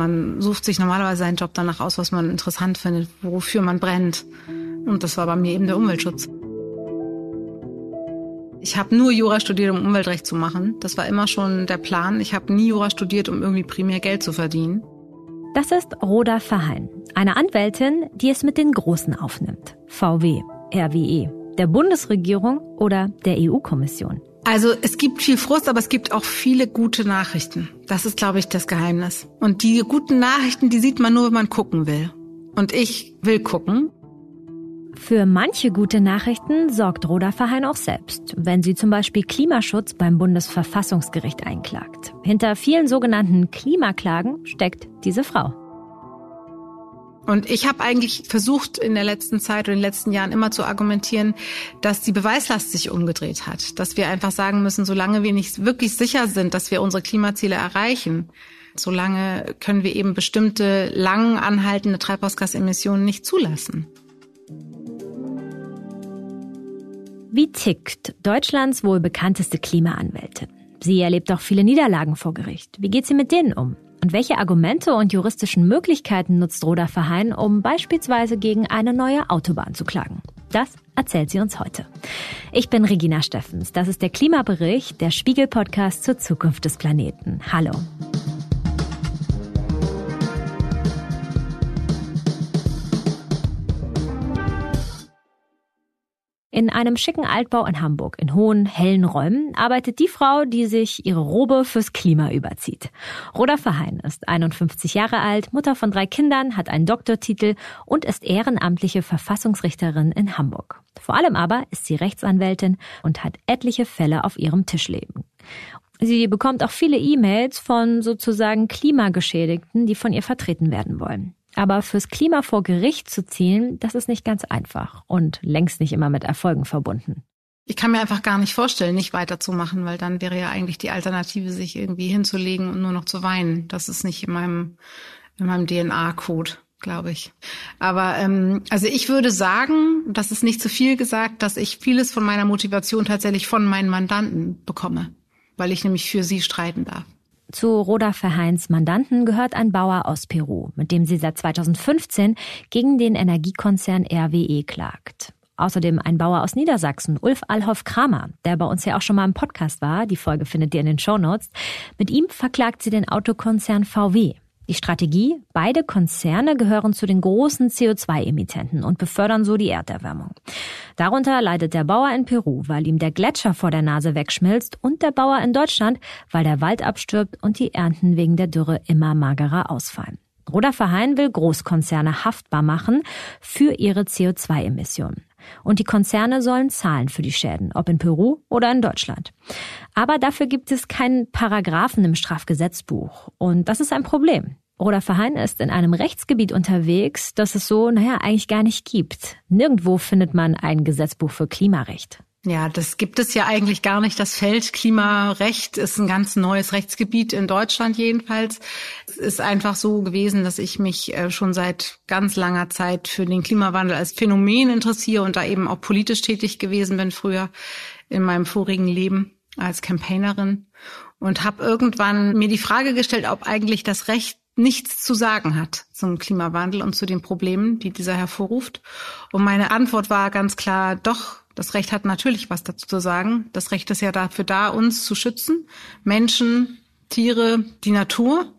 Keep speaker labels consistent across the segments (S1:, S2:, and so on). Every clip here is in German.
S1: Man sucht sich normalerweise seinen Job danach aus, was man interessant findet, wofür man brennt. Und das war bei mir eben der Umweltschutz. Ich habe nur Jura studiert, um Umweltrecht zu machen. Das war immer schon der Plan. Ich habe nie Jura studiert, um irgendwie primär Geld zu verdienen.
S2: Das ist Roda Verheyen, eine Anwältin, die es mit den Großen aufnimmt. VW, RWE, der Bundesregierung oder der EU-Kommission.
S1: Also es gibt viel Frust, aber es gibt auch viele gute Nachrichten. Das ist, glaube ich, das Geheimnis. Und die guten Nachrichten, die sieht man nur, wenn man gucken will. Und ich will gucken.
S2: Für manche gute Nachrichten sorgt Roda Verheyen auch selbst, wenn sie zum Beispiel Klimaschutz beim Bundesverfassungsgericht einklagt. Hinter vielen sogenannten Klimaklagen steckt diese Frau.
S1: Und ich habe eigentlich versucht in der letzten Zeit oder in den letzten Jahren immer zu argumentieren, dass die Beweislast sich umgedreht hat. Dass wir einfach sagen müssen, solange wir nicht wirklich sicher sind, dass wir unsere Klimaziele erreichen, solange können wir eben bestimmte lang anhaltende Treibhausgasemissionen nicht zulassen.
S2: Wie tickt Deutschlands wohl bekannteste Klimaanwältin? Sie erlebt auch viele Niederlagen vor Gericht. Wie geht sie mit denen um? Und welche Argumente und juristischen Möglichkeiten nutzt Roda Verheyen, um beispielsweise gegen eine neue Autobahn zu klagen? Das erzählt sie uns heute. Ich bin Regina Steffens. Das ist der Klimabericht, der Spiegel-Podcast zur Zukunft des Planeten. Hallo. In einem schicken Altbau in Hamburg, in hohen, hellen Räumen, arbeitet die Frau, die sich ihre Robe fürs Klima überzieht. Roda Verheyen ist 51 Jahre alt, Mutter von drei Kindern, hat einen Doktortitel und ist ehrenamtliche Verfassungsrichterin in Hamburg. Vor allem aber ist sie Rechtsanwältin und hat etliche Fälle auf ihrem Tisch leben. Sie bekommt auch viele E-Mails von sozusagen Klimageschädigten, die von ihr vertreten werden wollen. Aber fürs Klima vor Gericht zu ziehen, das ist nicht ganz einfach und längst nicht immer mit Erfolgen verbunden.
S1: Ich kann mir einfach gar nicht vorstellen, nicht weiterzumachen, weil dann wäre ja eigentlich die Alternative, sich irgendwie hinzulegen und nur noch zu weinen. Das ist nicht in meinem, in meinem DNA-Code, glaube ich. Aber ähm, also ich würde sagen, das ist nicht zu viel gesagt, dass ich vieles von meiner Motivation tatsächlich von meinen Mandanten bekomme, weil ich nämlich für sie streiten darf.
S2: Zu Roda Verheins Mandanten gehört ein Bauer aus Peru, mit dem sie seit 2015 gegen den Energiekonzern RWE klagt. Außerdem ein Bauer aus Niedersachsen, Ulf Alhoff Kramer, der bei uns ja auch schon mal im Podcast war. Die Folge findet ihr in den Show Notes. Mit ihm verklagt sie den Autokonzern VW. Die Strategie, beide Konzerne gehören zu den großen CO2-Emittenten und befördern so die Erderwärmung. Darunter leidet der Bauer in Peru, weil ihm der Gletscher vor der Nase wegschmilzt und der Bauer in Deutschland, weil der Wald abstirbt und die Ernten wegen der Dürre immer magerer ausfallen. Roda Verheyen will Großkonzerne haftbar machen für ihre CO2-Emissionen. Und die Konzerne sollen zahlen für die Schäden, ob in Peru oder in Deutschland. Aber dafür gibt es keinen Paragraphen im Strafgesetzbuch. Und das ist ein Problem. Roda Verheyen ist in einem Rechtsgebiet unterwegs, das es so, naja, eigentlich gar nicht gibt. Nirgendwo findet man ein Gesetzbuch für Klimarecht.
S1: Ja, das gibt es ja eigentlich gar nicht. Das Feld Klimarecht ist ein ganz neues Rechtsgebiet in Deutschland jedenfalls. Es ist einfach so gewesen, dass ich mich äh, schon seit ganz langer Zeit für den Klimawandel als Phänomen interessiere und da eben auch politisch tätig gewesen bin früher in meinem vorigen Leben als Campaignerin und habe irgendwann mir die Frage gestellt, ob eigentlich das Recht nichts zu sagen hat zum Klimawandel und zu den Problemen, die dieser hervorruft. Und meine Antwort war ganz klar, doch, das Recht hat natürlich was dazu zu sagen. Das Recht ist ja dafür da, uns zu schützen. Menschen, Tiere, die Natur.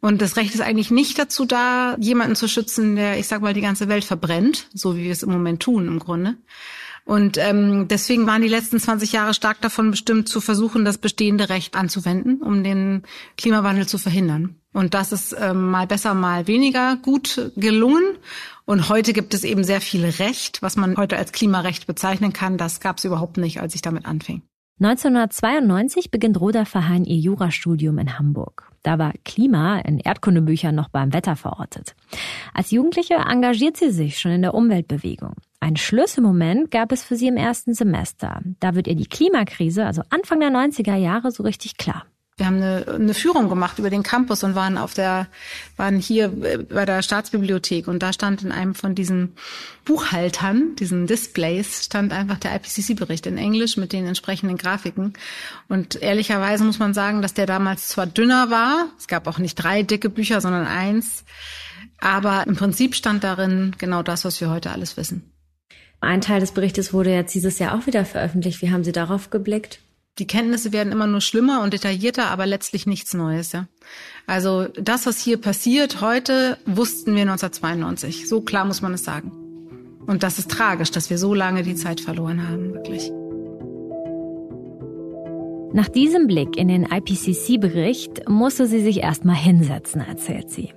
S1: Und das Recht ist eigentlich nicht dazu da, jemanden zu schützen, der, ich sag mal, die ganze Welt verbrennt, so wie wir es im Moment tun im Grunde. Und ähm, deswegen waren die letzten 20 Jahre stark davon bestimmt, zu versuchen, das bestehende Recht anzuwenden, um den Klimawandel zu verhindern. Und das ist ähm, mal besser, mal weniger gut gelungen. Und heute gibt es eben sehr viel Recht, was man heute als Klimarecht bezeichnen kann. Das gab es überhaupt nicht, als ich damit anfing.
S2: 1992 beginnt Roda Verheyen ihr Jurastudium in Hamburg. Da war Klima in Erdkundebüchern noch beim Wetter verortet. Als Jugendliche engagiert sie sich schon in der Umweltbewegung. Ein Schlüsselmoment gab es für sie im ersten Semester. Da wird ihr die Klimakrise, also Anfang der 90er Jahre, so richtig klar.
S1: Wir haben eine, eine Führung gemacht über den Campus und waren auf der, waren hier bei der Staatsbibliothek und da stand in einem von diesen Buchhaltern, diesen Displays, stand einfach der IPCC-Bericht in Englisch mit den entsprechenden Grafiken. Und ehrlicherweise muss man sagen, dass der damals zwar dünner war, es gab auch nicht drei dicke Bücher, sondern eins, aber im Prinzip stand darin genau das, was wir heute alles wissen.
S2: Ein Teil des Berichtes wurde jetzt dieses Jahr auch wieder veröffentlicht. Wie haben Sie darauf geblickt?
S1: die Kenntnisse werden immer nur schlimmer und detaillierter, aber letztlich nichts Neues, ja. Also das, was hier passiert heute, wussten wir 1992. So klar muss man es sagen. Und das ist tragisch, dass wir so lange die Zeit verloren haben, wirklich.
S2: Nach diesem Blick in den IPCC-Bericht musste sie sich erstmal hinsetzen, erzählt sie.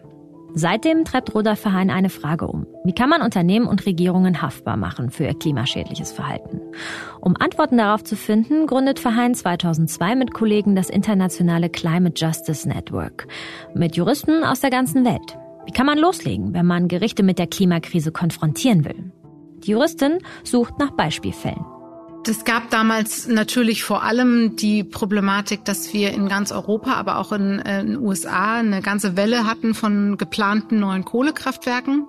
S2: Seitdem treibt Rudolf Verheyen eine Frage um. Wie kann man Unternehmen und Regierungen haftbar machen für ihr klimaschädliches Verhalten? Um Antworten darauf zu finden, gründet Verheyen 2002 mit Kollegen das internationale Climate Justice Network. Mit Juristen aus der ganzen Welt. Wie kann man loslegen, wenn man Gerichte mit der Klimakrise konfrontieren will? Die Juristin sucht nach Beispielfällen.
S1: Es gab damals natürlich vor allem die Problematik, dass wir in ganz Europa, aber auch in, äh, den USA eine ganze Welle hatten von geplanten neuen Kohlekraftwerken.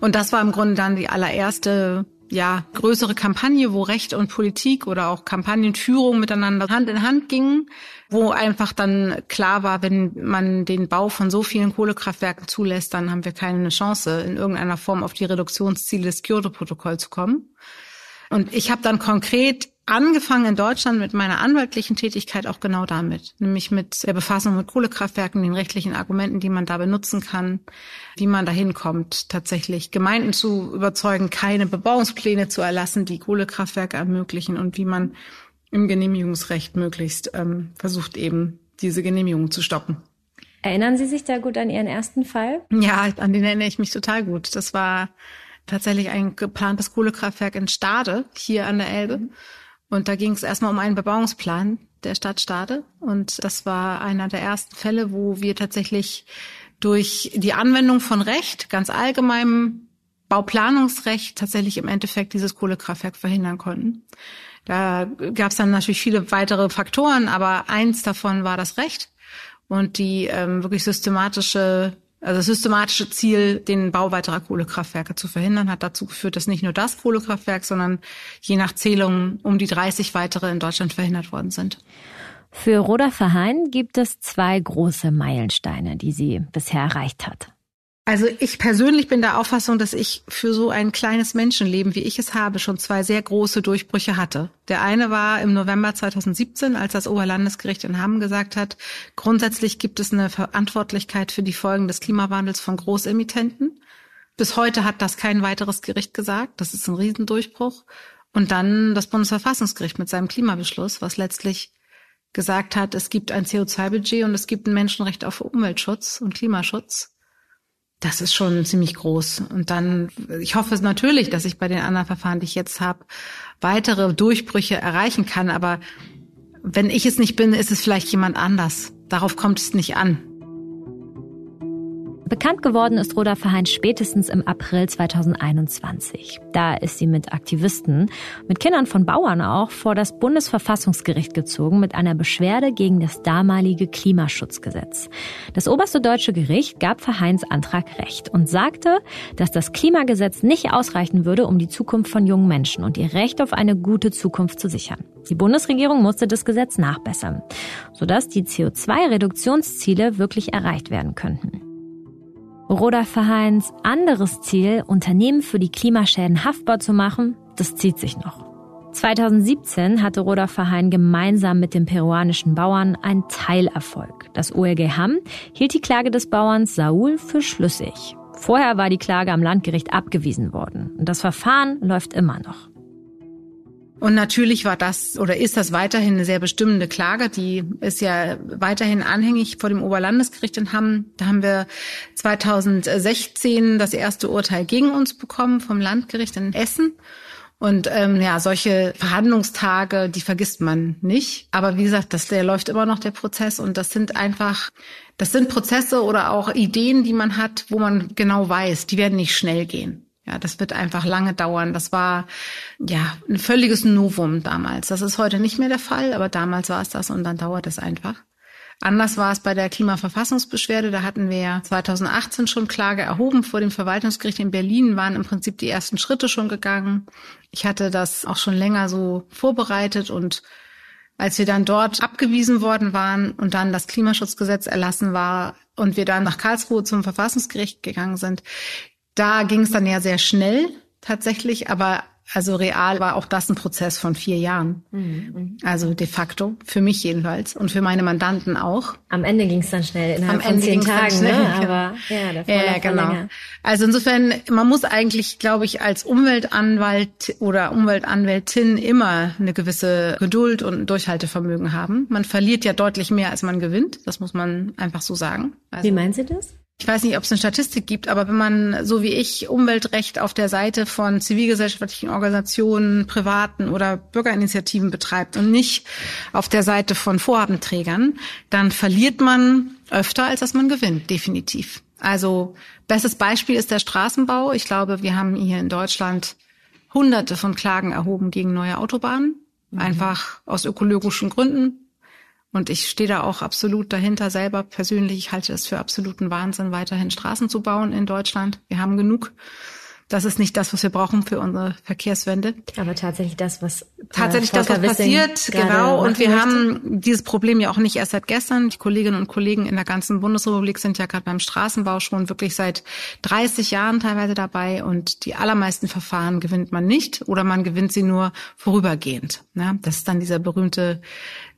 S1: Und das war im Grunde dann die allererste ja, größere Kampagne, wo Recht und Politik oder auch Kampagnenführung miteinander Hand in Hand gingen, wo einfach dann klar war, wenn man den Bau von so vielen Kohlekraftwerken zulässt, dann haben wir keine Chance, in irgendeiner Form auf die Reduktionsziele des Kyoto-Protokolls zu kommen. Und ich habe dann konkret angefangen in Deutschland mit meiner anwaltlichen Tätigkeit auch genau damit, nämlich mit der Befassung mit Kohlekraftwerken, den rechtlichen Argumenten, die man da benutzen kann, wie man dahin kommt, tatsächlich Gemeinden zu überzeugen, keine Bebauungspläne zu erlassen, die Kohlekraftwerke ermöglichen und wie man im Genehmigungsrecht möglichst ähm, versucht eben diese Genehmigung zu stoppen.
S2: Erinnern Sie sich da gut an Ihren ersten Fall?
S1: Ja, an den erinnere ich mich total gut. Das war tatsächlich ein geplantes Kohlekraftwerk in Stade, hier an der Elbe. Mhm. Und da ging es erstmal um einen Bebauungsplan der Stadt Stade. Und das war einer der ersten Fälle, wo wir tatsächlich durch die Anwendung von Recht, ganz allgemeinem Bauplanungsrecht, tatsächlich im Endeffekt dieses Kohlekraftwerk verhindern konnten. Da gab es dann natürlich viele weitere Faktoren, aber eins davon war das Recht und die ähm, wirklich systematische also das systematische Ziel, den Bau weiterer Kohlekraftwerke zu verhindern, hat dazu geführt, dass nicht nur das Kohlekraftwerk, sondern je nach Zählung um die 30 weitere in Deutschland verhindert worden sind.
S2: Für Roda Verheyen gibt es zwei große Meilensteine, die sie bisher erreicht hat.
S1: Also ich persönlich bin der Auffassung, dass ich für so ein kleines Menschenleben, wie ich es habe, schon zwei sehr große Durchbrüche hatte. Der eine war im November 2017, als das Oberlandesgericht in Hamm gesagt hat, grundsätzlich gibt es eine Verantwortlichkeit für die Folgen des Klimawandels von Großemittenten. Bis heute hat das kein weiteres Gericht gesagt. Das ist ein Riesendurchbruch. Und dann das Bundesverfassungsgericht mit seinem Klimabeschluss, was letztlich gesagt hat, es gibt ein CO2-Budget und es gibt ein Menschenrecht auf Umweltschutz und Klimaschutz. Das ist schon ziemlich groß. Und dann, ich hoffe natürlich, dass ich bei den anderen Verfahren, die ich jetzt habe, weitere Durchbrüche erreichen kann. Aber wenn ich es nicht bin, ist es vielleicht jemand anders. Darauf kommt es nicht an.
S2: Bekannt geworden ist Roda Verheyen spätestens im April 2021. Da ist sie mit Aktivisten, mit Kindern von Bauern auch, vor das Bundesverfassungsgericht gezogen mit einer Beschwerde gegen das damalige Klimaschutzgesetz. Das oberste deutsche Gericht gab Verheyens Antrag Recht und sagte, dass das Klimagesetz nicht ausreichen würde, um die Zukunft von jungen Menschen und ihr Recht auf eine gute Zukunft zu sichern. Die Bundesregierung musste das Gesetz nachbessern, sodass die CO2-Reduktionsziele wirklich erreicht werden könnten. Roda Verheins anderes Ziel, Unternehmen für die Klimaschäden haftbar zu machen, das zieht sich noch. 2017 hatte Roda Verheyen gemeinsam mit den peruanischen Bauern einen Teilerfolg. Das OLG Hamm hielt die Klage des Bauerns Saul für schlüssig. Vorher war die Klage am Landgericht abgewiesen worden. Und das Verfahren läuft immer noch.
S1: Und natürlich war das oder ist das weiterhin eine sehr bestimmende Klage. Die ist ja weiterhin anhängig vor dem Oberlandesgericht in Hamm. Da haben wir 2016 das erste Urteil gegen uns bekommen vom Landgericht in Essen. Und ähm, ja, solche Verhandlungstage, die vergisst man nicht. Aber wie gesagt, das, der läuft immer noch der Prozess und das sind einfach, das sind Prozesse oder auch Ideen, die man hat, wo man genau weiß, die werden nicht schnell gehen. Ja, das wird einfach lange dauern. Das war ja ein völliges Novum damals. Das ist heute nicht mehr der Fall, aber damals war es das und dann dauert es einfach. Anders war es bei der Klimaverfassungsbeschwerde. Da hatten wir ja 2018 schon Klage erhoben vor dem Verwaltungsgericht in Berlin, waren im Prinzip die ersten Schritte schon gegangen. Ich hatte das auch schon länger so vorbereitet und als wir dann dort abgewiesen worden waren und dann das Klimaschutzgesetz erlassen war und wir dann nach Karlsruhe zum Verfassungsgericht gegangen sind, da ging es dann ja sehr schnell tatsächlich, aber also real war auch das ein Prozess von vier Jahren. Mhm. Also de facto, für mich jedenfalls und für meine Mandanten auch.
S2: Am Ende ging es dann schnell, innerhalb Am von Ende zehn Tagen, ne? schnell, ne? Aber ja, Vorlauf ja, genau. Länger.
S1: Also insofern, man muss eigentlich, glaube ich, als Umweltanwalt oder Umweltanwältin immer eine gewisse Geduld und Durchhaltevermögen haben. Man verliert ja deutlich mehr, als man gewinnt. Das muss man einfach so sagen.
S2: Also, Wie meinen Sie das?
S1: Ich weiß nicht, ob es eine Statistik gibt, aber wenn man, so wie ich, Umweltrecht auf der Seite von zivilgesellschaftlichen Organisationen, privaten oder Bürgerinitiativen betreibt und nicht auf der Seite von Vorhabenträgern, dann verliert man öfter, als dass man gewinnt, definitiv. Also bestes Beispiel ist der Straßenbau. Ich glaube, wir haben hier in Deutschland hunderte von Klagen erhoben gegen neue Autobahnen, mhm. einfach aus ökologischen Gründen, und ich stehe da auch absolut dahinter selber persönlich. Ich halte es für absoluten Wahnsinn, weiterhin Straßen zu bauen in Deutschland. Wir haben genug das ist nicht das, was wir brauchen für unsere Verkehrswende.
S2: Aber tatsächlich das, was
S1: äh, tatsächlich das, was passiert, genau. Und wir möchte. haben dieses Problem ja auch nicht erst seit gestern. Die Kolleginnen und Kollegen in der ganzen Bundesrepublik sind ja gerade beim Straßenbau schon wirklich seit 30 Jahren teilweise dabei. Und die allermeisten Verfahren gewinnt man nicht oder man gewinnt sie nur vorübergehend. Ja, das ist dann dieser berühmte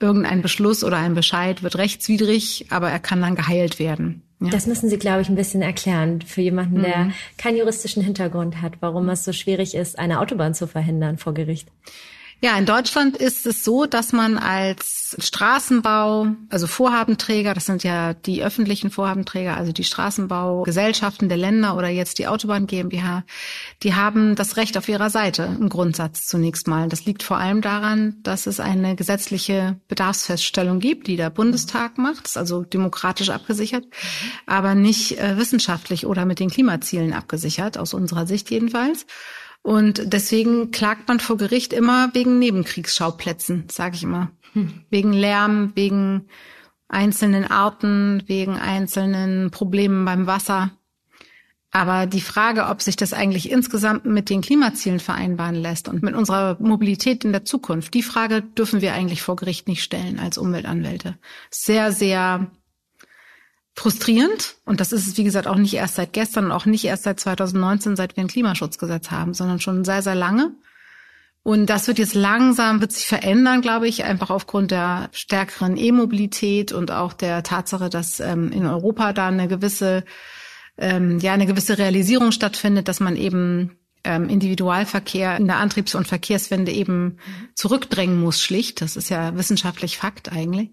S1: irgendein Beschluss oder ein Bescheid wird rechtswidrig, aber er kann dann geheilt werden.
S2: Ja. Das müssen Sie, glaube ich, ein bisschen erklären für jemanden, der mhm. keinen juristischen Hintergrund hat, warum es so schwierig ist, eine Autobahn zu verhindern vor Gericht.
S1: Ja, in Deutschland ist es so, dass man als Straßenbau, also Vorhabenträger, das sind ja die öffentlichen Vorhabenträger, also die Straßenbaugesellschaften der Länder oder jetzt die Autobahn GmbH, die haben das Recht auf ihrer Seite im Grundsatz zunächst mal. Das liegt vor allem daran, dass es eine gesetzliche Bedarfsfeststellung gibt, die der Bundestag macht, also demokratisch abgesichert, aber nicht äh, wissenschaftlich oder mit den Klimazielen abgesichert, aus unserer Sicht jedenfalls. Und deswegen klagt man vor Gericht immer wegen Nebenkriegsschauplätzen, sage ich immer. Hm. Wegen Lärm, wegen einzelnen Arten, wegen einzelnen Problemen beim Wasser. Aber die Frage, ob sich das eigentlich insgesamt mit den Klimazielen vereinbaren lässt und mit unserer Mobilität in der Zukunft, die Frage dürfen wir eigentlich vor Gericht nicht stellen als Umweltanwälte. Sehr, sehr frustrierend. Und das ist es, wie gesagt, auch nicht erst seit gestern und auch nicht erst seit 2019, seit wir ein Klimaschutzgesetz haben, sondern schon sehr, sehr lange. Und das wird jetzt langsam, wird sich verändern, glaube ich, einfach aufgrund der stärkeren E-Mobilität und auch der Tatsache, dass ähm, in Europa da eine gewisse, ähm, ja, eine gewisse Realisierung stattfindet, dass man eben ähm, Individualverkehr in der Antriebs- und Verkehrswende eben zurückdrängen muss, schlicht. Das ist ja wissenschaftlich Fakt eigentlich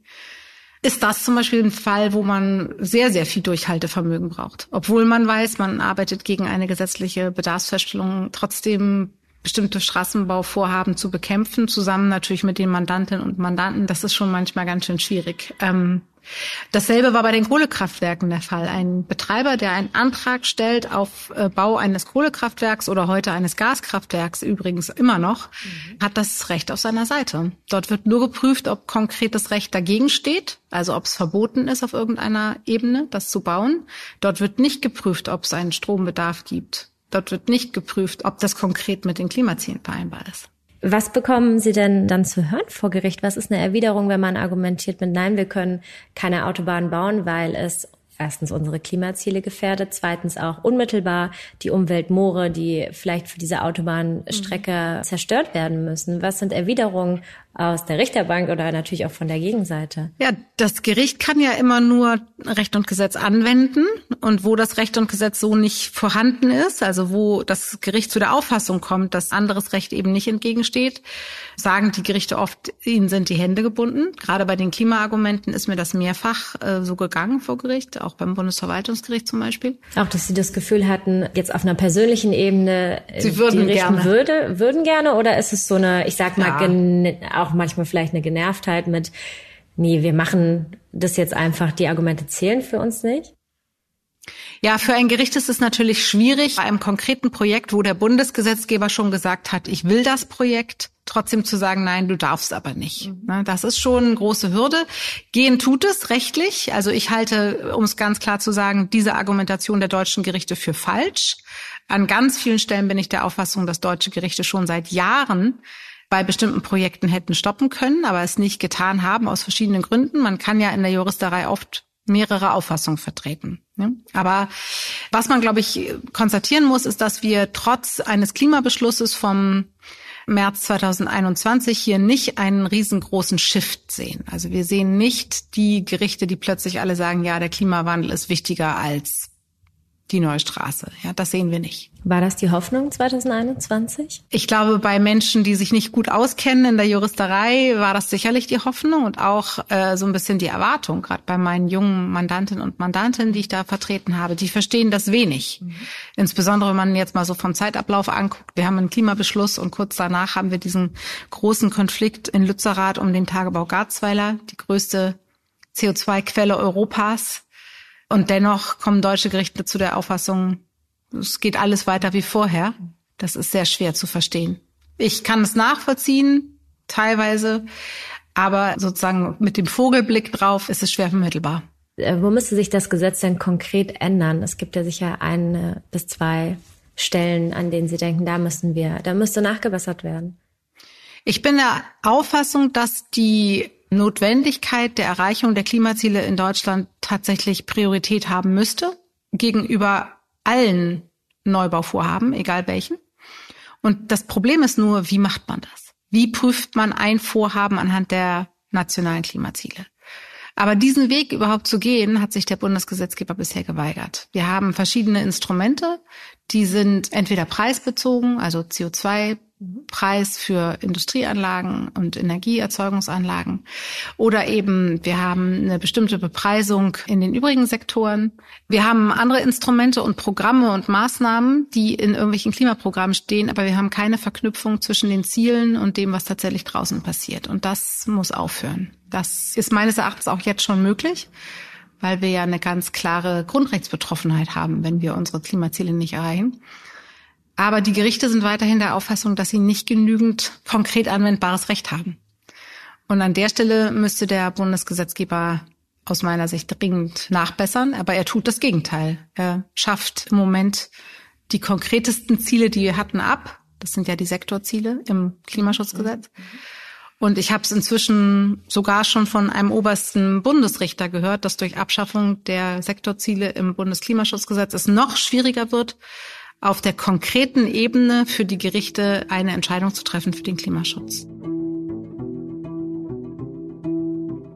S1: ist das zum Beispiel ein Fall, wo man sehr, sehr viel Durchhaltevermögen braucht. Obwohl man weiß, man arbeitet gegen eine gesetzliche Bedarfsfeststellung, trotzdem bestimmte Straßenbauvorhaben zu bekämpfen, zusammen natürlich mit den Mandantinnen und Mandanten. Das ist schon manchmal ganz schön schwierig. Ähm, Dasselbe war bei den Kohlekraftwerken der Fall. Ein Betreiber, der einen Antrag stellt auf äh, Bau eines Kohlekraftwerks oder heute eines Gaskraftwerks übrigens immer noch, mhm. hat das Recht auf seiner Seite. Dort wird nur geprüft, ob konkretes Recht dagegen steht, also ob es verboten ist auf irgendeiner Ebene, das zu bauen. Dort wird nicht geprüft, ob es einen Strombedarf gibt. Dort wird nicht geprüft, ob das konkret mit den Klimazielen vereinbar ist.
S2: Was bekommen Sie denn dann zu hören vor Gericht? Was ist eine Erwiderung, wenn man argumentiert mit Nein, wir können keine Autobahn bauen, weil es erstens unsere Klimaziele gefährdet, zweitens auch unmittelbar die Umweltmoore, die vielleicht für diese Autobahnstrecke mhm. zerstört werden müssen. Was sind Erwiderungen aus der Richterbank oder natürlich auch von der Gegenseite?
S1: Ja, das Gericht kann ja immer nur Recht und Gesetz anwenden und wo das Recht und Gesetz so nicht vorhanden ist, also wo das Gericht zu der Auffassung kommt, dass anderes Recht eben nicht entgegensteht, sagen die Gerichte oft, ihnen sind die Hände gebunden. Gerade bei den Klimaargumenten ist mir das mehrfach äh, so gegangen vor Gericht, auch beim Bundesverwaltungsgericht zum Beispiel.
S2: Auch, dass Sie das Gefühl hatten, jetzt auf einer persönlichen Ebene,
S1: Sie würden die
S2: richten gerne. Würde, würden gerne, oder ist es so eine, ich sag mal, ja. Auch manchmal vielleicht eine Genervtheit mit, nee, wir machen das jetzt einfach, die Argumente zählen für uns nicht?
S1: Ja, für ein Gericht ist es natürlich schwierig, bei einem konkreten Projekt, wo der Bundesgesetzgeber schon gesagt hat, ich will das Projekt, trotzdem zu sagen, nein, du darfst aber nicht. Mhm. Ne, das ist schon eine große Hürde. Gehen tut es rechtlich. Also ich halte, um es ganz klar zu sagen, diese Argumentation der deutschen Gerichte für falsch. An ganz vielen Stellen bin ich der Auffassung, dass deutsche Gerichte schon seit Jahren bei bestimmten Projekten hätten stoppen können, aber es nicht getan haben aus verschiedenen Gründen. Man kann ja in der Juristerei oft mehrere Auffassungen vertreten. Ne? Aber was man, glaube ich, konstatieren muss, ist, dass wir trotz eines Klimabeschlusses vom März 2021 hier nicht einen riesengroßen Shift sehen. Also wir sehen nicht die Gerichte, die plötzlich alle sagen, ja, der Klimawandel ist wichtiger als die neue Straße. Ja, das sehen wir nicht.
S2: War das die Hoffnung 2021?
S1: Ich glaube, bei Menschen, die sich nicht gut auskennen in der Juristerei, war das sicherlich die Hoffnung und auch äh, so ein bisschen die Erwartung, gerade bei meinen jungen Mandantinnen und Mandanten, die ich da vertreten habe. Die verstehen das wenig. Mhm. Insbesondere, wenn man jetzt mal so vom Zeitablauf anguckt. Wir haben einen Klimabeschluss und kurz danach haben wir diesen großen Konflikt in Lützerath um den Tagebau Garzweiler, die größte CO2-Quelle Europas und dennoch kommen deutsche Gerichte zu der Auffassung, es geht alles weiter wie vorher. Das ist sehr schwer zu verstehen. Ich kann es nachvollziehen, teilweise, aber sozusagen mit dem Vogelblick drauf ist es schwer vermittelbar.
S2: Äh, wo müsste sich das Gesetz denn konkret ändern? Es gibt ja sicher eine bis zwei Stellen, an denen Sie denken, da müssen wir, da müsste nachgebessert werden.
S1: Ich bin der Auffassung, dass die Notwendigkeit der Erreichung der Klimaziele in Deutschland tatsächlich Priorität haben müsste gegenüber allen Neubauvorhaben, egal welchen. Und das Problem ist nur, wie macht man das? Wie prüft man ein Vorhaben anhand der nationalen Klimaziele? Aber diesen Weg überhaupt zu gehen, hat sich der Bundesgesetzgeber bisher geweigert. Wir haben verschiedene Instrumente, die sind entweder preisbezogen, also CO2 Preis für Industrieanlagen und Energieerzeugungsanlagen. Oder eben wir haben eine bestimmte Bepreisung in den übrigen Sektoren. Wir haben andere Instrumente und Programme und Maßnahmen, die in irgendwelchen Klimaprogrammen stehen, aber wir haben keine Verknüpfung zwischen den Zielen und dem, was tatsächlich draußen passiert. Und das muss aufhören. Das ist meines Erachtens auch jetzt schon möglich weil wir ja eine ganz klare Grundrechtsbetroffenheit haben, wenn wir unsere Klimaziele nicht erreichen. Aber die Gerichte sind weiterhin der Auffassung, dass sie nicht genügend konkret anwendbares Recht haben. Und an der Stelle müsste der Bundesgesetzgeber aus meiner Sicht dringend nachbessern, aber er tut das Gegenteil. Er schafft im Moment die konkretesten Ziele, die wir hatten, ab. Das sind ja die Sektorziele im Klimaschutzgesetz. Und ich habe es inzwischen sogar schon von einem obersten Bundesrichter gehört, dass durch Abschaffung der Sektorziele im Bundesklimaschutzgesetz es noch schwieriger wird, auf der konkreten Ebene für die Gerichte eine Entscheidung zu treffen für den Klimaschutz.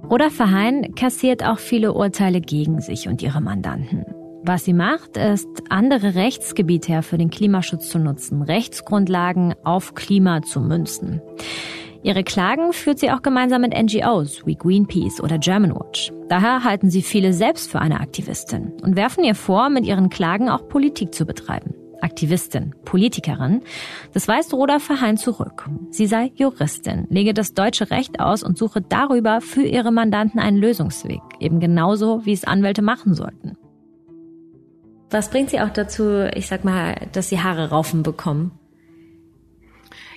S2: Roda Verheyen kassiert auch viele Urteile gegen sich und ihre Mandanten. Was sie macht, ist, andere Rechtsgebiete für den Klimaschutz zu nutzen, Rechtsgrundlagen auf Klima zu münzen. Ihre Klagen führt sie auch gemeinsam mit NGOs wie Greenpeace oder Germanwatch. Daher halten sie viele selbst für eine Aktivistin und werfen ihr vor, mit ihren Klagen auch Politik zu betreiben. Aktivistin, Politikerin. Das weist Roda Verheyen zurück. Sie sei Juristin, lege das deutsche Recht aus und suche darüber für ihre Mandanten einen Lösungsweg. Eben genauso, wie es Anwälte machen sollten. Was bringt sie auch dazu, ich sag mal, dass sie Haare raufen bekommen?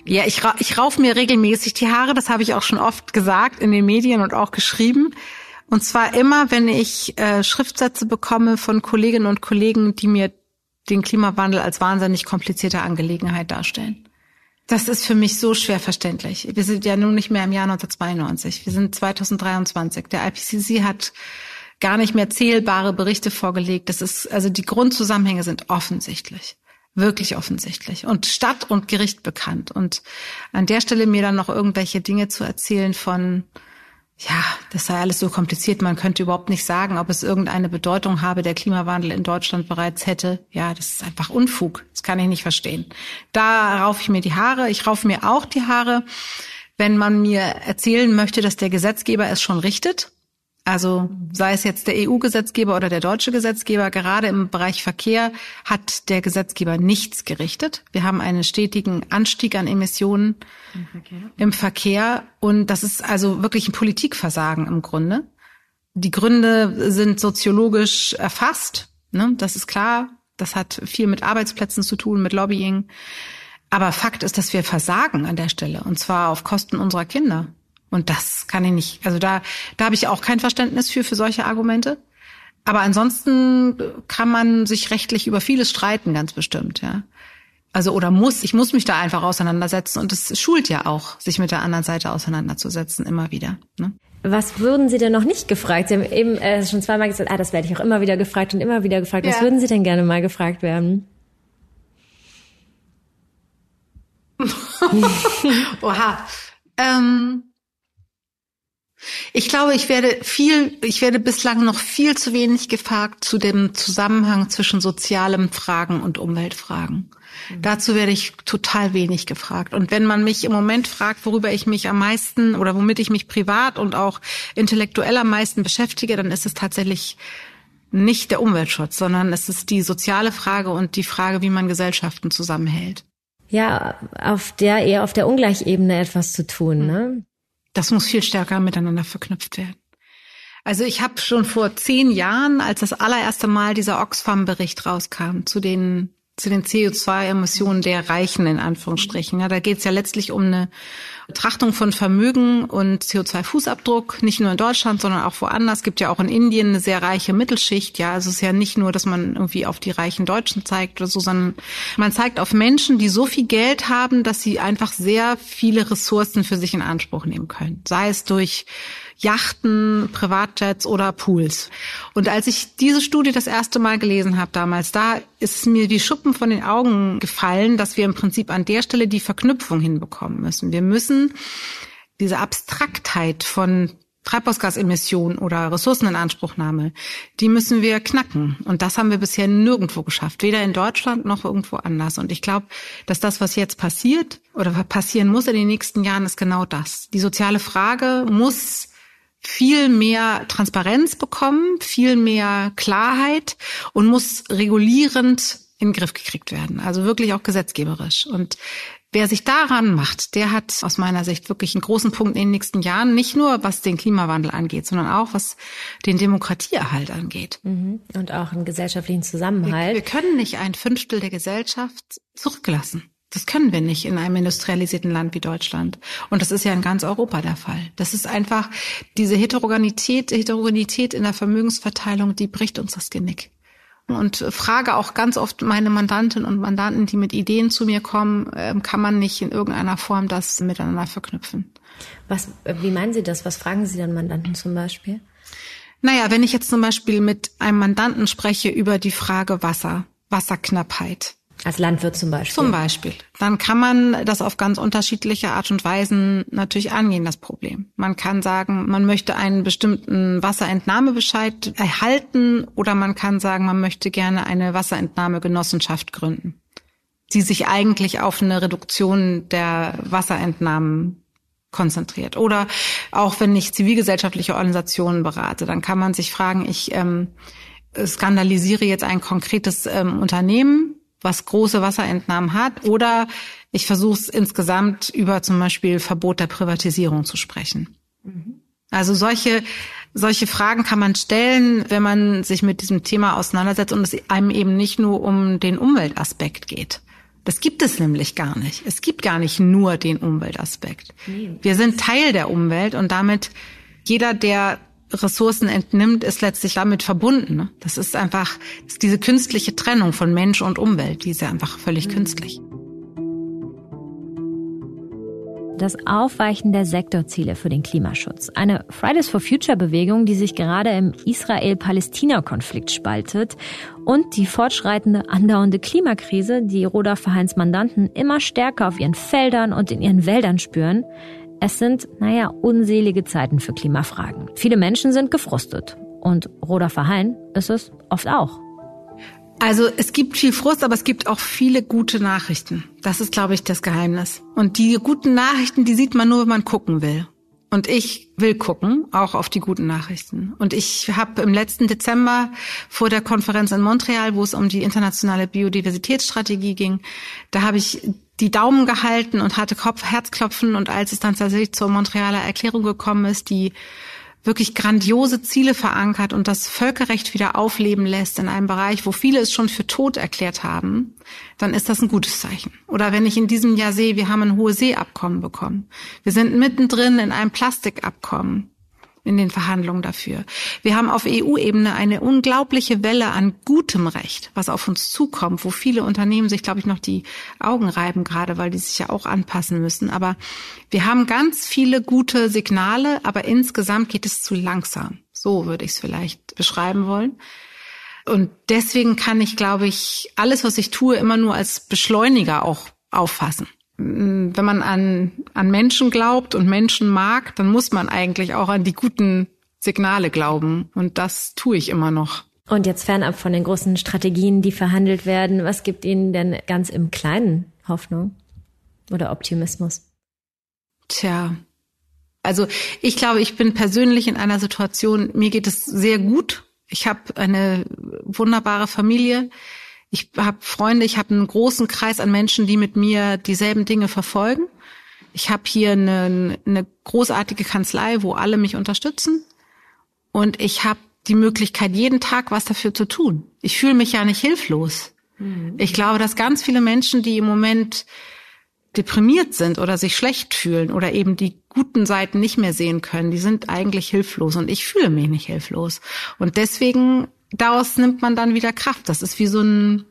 S1: Ja, ich, ra ich rauf mir regelmäßig die Haare, das habe ich auch schon oft gesagt in den Medien und auch geschrieben. Und zwar immer, wenn ich äh, Schriftsätze bekomme von Kolleginnen und Kollegen, die mir den Klimawandel als wahnsinnig komplizierte Angelegenheit darstellen. Das ist für mich so schwer verständlich. Wir sind ja nun nicht mehr im Jahr 1992. Wir sind 2023. Der IPCC hat gar nicht mehr zählbare Berichte vorgelegt. Das ist, also die Grundzusammenhänge sind offensichtlich. Wirklich offensichtlich. Und Stadt und Gericht bekannt. Und an der Stelle mir dann noch irgendwelche Dinge zu erzählen von, ja, das sei alles so kompliziert. Man könnte überhaupt nicht sagen, ob es irgendeine Bedeutung habe, der Klimawandel in Deutschland bereits hätte. Ja, das ist einfach Unfug. Das kann ich nicht verstehen. Da raufe ich mir die Haare. Ich raufe mir auch die Haare, wenn man mir erzählen möchte, dass der Gesetzgeber es schon richtet. Also sei es jetzt der EU-Gesetzgeber oder der deutsche Gesetzgeber, gerade im Bereich Verkehr hat der Gesetzgeber nichts gerichtet. Wir haben einen stetigen Anstieg an Emissionen im Verkehr. im Verkehr und das ist also wirklich ein Politikversagen im Grunde. Die Gründe sind soziologisch erfasst. Ne? Das ist klar. Das hat viel mit Arbeitsplätzen zu tun, mit Lobbying. Aber Fakt ist, dass wir versagen an der Stelle. Und zwar auf Kosten unserer Kinder. Und das kann ich nicht. Also da, da habe ich auch kein Verständnis für, für solche Argumente. Aber ansonsten kann man sich rechtlich über vieles streiten, ganz bestimmt, ja. Also oder muss, ich muss mich da einfach auseinandersetzen und es schult ja auch, sich mit der anderen Seite auseinanderzusetzen, immer wieder. Ne?
S2: Was würden Sie denn noch nicht gefragt? Sie haben eben äh, schon zweimal gesagt, ah, das werde ich auch immer wieder gefragt und immer wieder gefragt. Was würden Sie denn gerne mal gefragt werden?
S1: Oha. Ähm, ich glaube, ich werde viel, ich werde bislang noch viel zu wenig gefragt zu dem Zusammenhang zwischen sozialen Fragen und Umweltfragen. Mhm. Dazu werde ich total wenig gefragt. Und wenn man mich im Moment fragt, worüber ich mich am meisten oder womit ich mich privat und auch intellektuell am meisten beschäftige, dann ist es tatsächlich nicht der Umweltschutz, sondern es ist die soziale Frage und die Frage, wie man Gesellschaften zusammenhält.
S2: Ja, auf der eher auf der Ungleichebene etwas zu tun, ne?
S1: Das muss viel stärker miteinander verknüpft werden. Also ich habe schon vor zehn Jahren, als das allererste Mal dieser Oxfam-Bericht rauskam, zu den zu den CO2-Emissionen der Reichen in Anführungsstrichen. Ja, da geht es ja letztlich um eine Betrachtung von Vermögen und CO2-Fußabdruck, nicht nur in Deutschland, sondern auch woanders. Es gibt ja auch in Indien eine sehr reiche Mittelschicht. Ja, also es ist ja nicht nur, dass man irgendwie auf die reichen Deutschen zeigt oder so, sondern man zeigt auf Menschen, die so viel Geld haben, dass sie einfach sehr viele Ressourcen für sich in Anspruch nehmen können. Sei es durch Yachten, Privatjets oder Pools. Und als ich diese Studie das erste Mal gelesen habe damals, da ist mir die Schuppen von den Augen gefallen, dass wir im Prinzip an der Stelle die Verknüpfung hinbekommen müssen. Wir müssen diese Abstraktheit von Treibhausgasemissionen oder Ressourceninanspruchnahme, die müssen wir knacken. Und das haben wir bisher nirgendwo geschafft, weder in Deutschland noch irgendwo anders. Und ich glaube, dass das, was jetzt passiert oder passieren muss in den nächsten Jahren, ist genau das. Die soziale Frage muss viel mehr Transparenz bekommen, viel mehr Klarheit und muss regulierend in den Griff gekriegt werden. Also wirklich auch gesetzgeberisch. Und wer sich daran macht, der hat aus meiner Sicht wirklich einen großen Punkt in den nächsten Jahren, nicht nur was den Klimawandel angeht, sondern auch was den Demokratieerhalt angeht.
S2: Mhm. Und auch einen gesellschaftlichen Zusammenhalt.
S1: Wir, wir können nicht ein Fünftel der Gesellschaft zurücklassen. Das können wir nicht in einem industrialisierten Land wie Deutschland. Und das ist ja in ganz Europa der Fall. Das ist einfach diese Heterogenität, Heterogenität in der Vermögensverteilung, die bricht uns das Genick. Und frage auch ganz oft meine Mandantinnen und Mandanten, die mit Ideen zu mir kommen, ähm, kann man nicht in irgendeiner Form das miteinander verknüpfen.
S2: Was, wie meinen Sie das? Was fragen Sie dann Mandanten zum Beispiel?
S1: Naja, wenn ich jetzt zum Beispiel mit einem Mandanten spreche über die Frage Wasser, Wasserknappheit,
S2: als Landwirt zum Beispiel.
S1: Zum Beispiel. Dann kann man das auf ganz unterschiedliche Art und Weisen natürlich angehen, das Problem. Man kann sagen, man möchte einen bestimmten Wasserentnahmebescheid erhalten oder man kann sagen, man möchte gerne eine Wasserentnahmegenossenschaft gründen, die sich eigentlich auf eine Reduktion der Wasserentnahmen konzentriert. Oder auch wenn ich zivilgesellschaftliche Organisationen berate, dann kann man sich fragen, ich ähm, skandalisiere jetzt ein konkretes ähm, Unternehmen, was große Wasserentnahmen hat, oder ich versuche es insgesamt über zum Beispiel Verbot der Privatisierung zu sprechen. Mhm. Also solche solche Fragen kann man stellen, wenn man sich mit diesem Thema auseinandersetzt und es einem eben nicht nur um den Umweltaspekt geht. Das gibt es nämlich gar nicht. Es gibt gar nicht nur den Umweltaspekt. Wir sind Teil der Umwelt und damit jeder, der Ressourcen entnimmt, ist letztlich damit verbunden. Ne? Das ist einfach ist diese künstliche Trennung von Mensch und Umwelt, die ist ja einfach völlig künstlich.
S2: Das Aufweichen der Sektorziele für den Klimaschutz. Eine Fridays for Future Bewegung, die sich gerade im Israel-Palästina-Konflikt spaltet und die fortschreitende andauernde Klimakrise, die Roda Verheins Mandanten immer stärker auf ihren Feldern und in ihren Wäldern spüren, es sind, naja, unselige Zeiten für Klimafragen. Viele Menschen sind gefrustet. Und Roda Verheyen ist es oft auch.
S1: Also es gibt viel Frust, aber es gibt auch viele gute Nachrichten. Das ist, glaube ich, das Geheimnis. Und die guten Nachrichten, die sieht man nur, wenn man gucken will. Und ich will gucken, auch auf die guten Nachrichten. Und ich habe im letzten Dezember vor der Konferenz in Montreal, wo es um die internationale Biodiversitätsstrategie ging, da habe ich die Daumen gehalten und hatte Kopf, Herzklopfen. Und als es dann tatsächlich zur Montrealer Erklärung gekommen ist, die wirklich grandiose Ziele verankert und das Völkerrecht wieder aufleben lässt in einem Bereich, wo viele es schon für tot erklärt haben, dann ist das ein gutes Zeichen. Oder wenn ich in diesem Jahr sehe, wir haben ein hohe Seeabkommen bekommen. Wir sind mittendrin in einem Plastikabkommen in den Verhandlungen dafür. Wir haben auf EU-Ebene eine unglaubliche Welle an gutem Recht, was auf uns zukommt, wo viele Unternehmen sich, glaube ich, noch die Augen reiben, gerade weil die sich ja auch anpassen müssen. Aber wir haben ganz viele gute Signale, aber insgesamt geht es zu langsam. So würde ich es vielleicht beschreiben wollen. Und deswegen kann ich, glaube ich, alles, was ich tue, immer nur als Beschleuniger auch auffassen wenn man an, an Menschen glaubt und Menschen mag, dann muss man eigentlich auch an die guten Signale glauben. Und das tue ich immer noch.
S3: Und jetzt fernab von den großen Strategien, die verhandelt werden, was gibt Ihnen denn ganz im Kleinen Hoffnung oder Optimismus?
S1: Tja, also ich glaube, ich bin persönlich in einer Situation, mir geht es sehr gut. Ich habe eine wunderbare Familie. Ich habe Freunde, ich habe einen großen Kreis an Menschen, die mit mir dieselben Dinge verfolgen. Ich habe hier eine, eine großartige Kanzlei, wo alle mich unterstützen. Und ich habe die Möglichkeit, jeden Tag was dafür zu tun. Ich fühle mich ja nicht hilflos. Mhm. Ich glaube, dass ganz viele Menschen, die im Moment deprimiert sind oder sich schlecht fühlen oder eben die guten Seiten nicht mehr sehen können, die sind eigentlich hilflos und ich fühle mich nicht hilflos. Und deswegen daraus nimmt man dann wieder Kraft. Das ist wie so ein,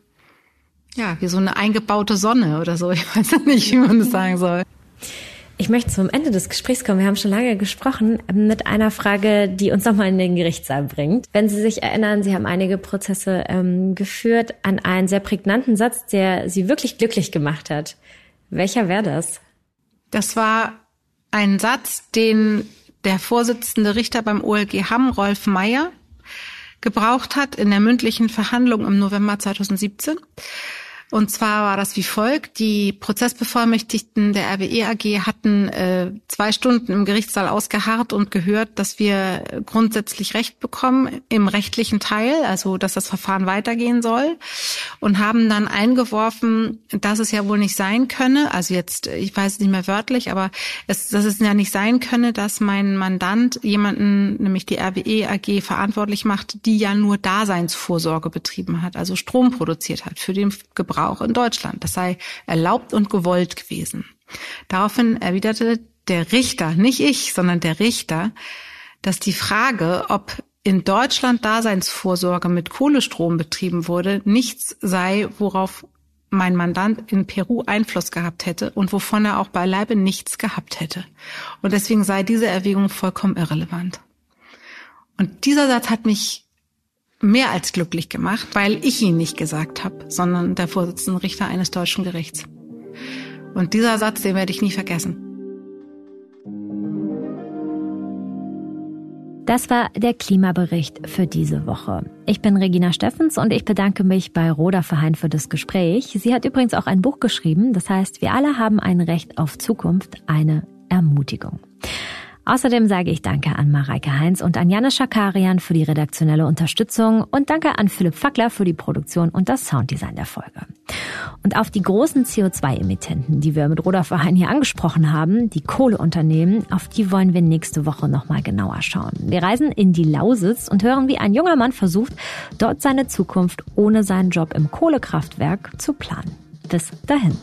S1: ja, wie so eine eingebaute Sonne oder so. Ich weiß nicht, wie man das sagen soll.
S3: Ich möchte zum Ende des Gesprächs kommen. Wir haben schon lange gesprochen mit einer Frage, die uns nochmal in den Gerichtssaal bringt. Wenn Sie sich erinnern, Sie haben einige Prozesse ähm, geführt an einen sehr prägnanten Satz, der Sie wirklich glücklich gemacht hat. Welcher wäre das?
S1: Das war ein Satz, den der Vorsitzende Richter beim OLG Hamm, Rolf Meyer, gebraucht hat in der mündlichen Verhandlung im November 2017. Und zwar war das wie folgt. Die Prozessbevollmächtigten der RWE AG hatten äh, zwei Stunden im Gerichtssaal ausgeharrt und gehört, dass wir grundsätzlich Recht bekommen im rechtlichen Teil, also dass das Verfahren weitergehen soll. Und haben dann eingeworfen, dass es ja wohl nicht sein könne, also jetzt, ich weiß es nicht mehr wörtlich, aber es, dass es ja nicht sein könne, dass mein Mandant jemanden, nämlich die RWE AG, verantwortlich macht, die ja nur Daseinsvorsorge betrieben hat, also Strom produziert hat für den Gebrauch auch in Deutschland. Das sei erlaubt und gewollt gewesen. Daraufhin erwiderte der Richter, nicht ich, sondern der Richter, dass die Frage, ob in Deutschland Daseinsvorsorge mit Kohlestrom betrieben wurde, nichts sei, worauf mein Mandant in Peru Einfluss gehabt hätte und wovon er auch beileibe nichts gehabt hätte. Und deswegen sei diese Erwägung vollkommen irrelevant. Und dieser Satz hat mich mehr als glücklich gemacht, weil ich ihn nicht gesagt habe, sondern der Vorsitzende Richter eines deutschen Gerichts. Und dieser Satz, den werde ich nie vergessen.
S3: Das war der Klimabericht für diese Woche. Ich bin Regina Steffens und ich bedanke mich bei Roda Verhein für das Gespräch. Sie hat übrigens auch ein Buch geschrieben, das heißt, wir alle haben ein Recht auf Zukunft, eine Ermutigung. Außerdem sage ich Danke an Mareike Heinz und an Janis Schakarian für die redaktionelle Unterstützung und Danke an Philipp Fackler für die Produktion und das Sounddesign der Folge. Und auf die großen CO2-Emittenten, die wir mit Roda Verein hier angesprochen haben, die Kohleunternehmen, auf die wollen wir nächste Woche nochmal genauer schauen. Wir reisen in die Lausitz und hören, wie ein junger Mann versucht, dort seine Zukunft ohne seinen Job im Kohlekraftwerk zu planen. Bis dahin.